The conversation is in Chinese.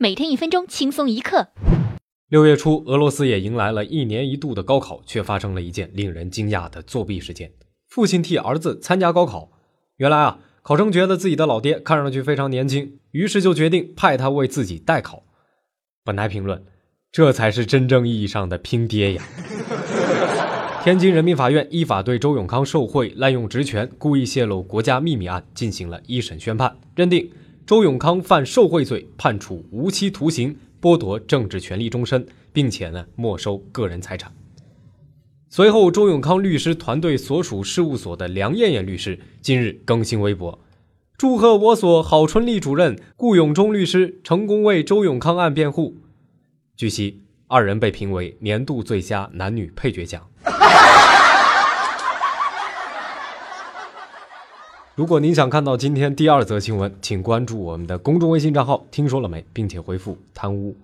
每天一分钟，轻松一刻。六月初，俄罗斯也迎来了一年一度的高考，却发生了一件令人惊讶的作弊事件。父亲替儿子参加高考，原来啊，考生觉得自己的老爹看上去非常年轻，于是就决定派他为自己代考。本台评论：这才是真正意义上的拼爹呀！天津人民法院依法对周永康受贿、滥用职权、故意泄露国家秘密案进行了一审宣判，认定周永康犯受贿罪，判处无期徒刑。剥夺政治权利终身，并且呢没收个人财产。随后，周永康律师团队所属事务所的梁艳艳律师今日更新微博，祝贺我所郝春丽主任、顾永忠律师成功为周永康案辩护。据悉，二人被评为年度最佳男女配角奖。如果您想看到今天第二则新闻，请关注我们的公众微信账号“听说了没”，并且回复“贪污”。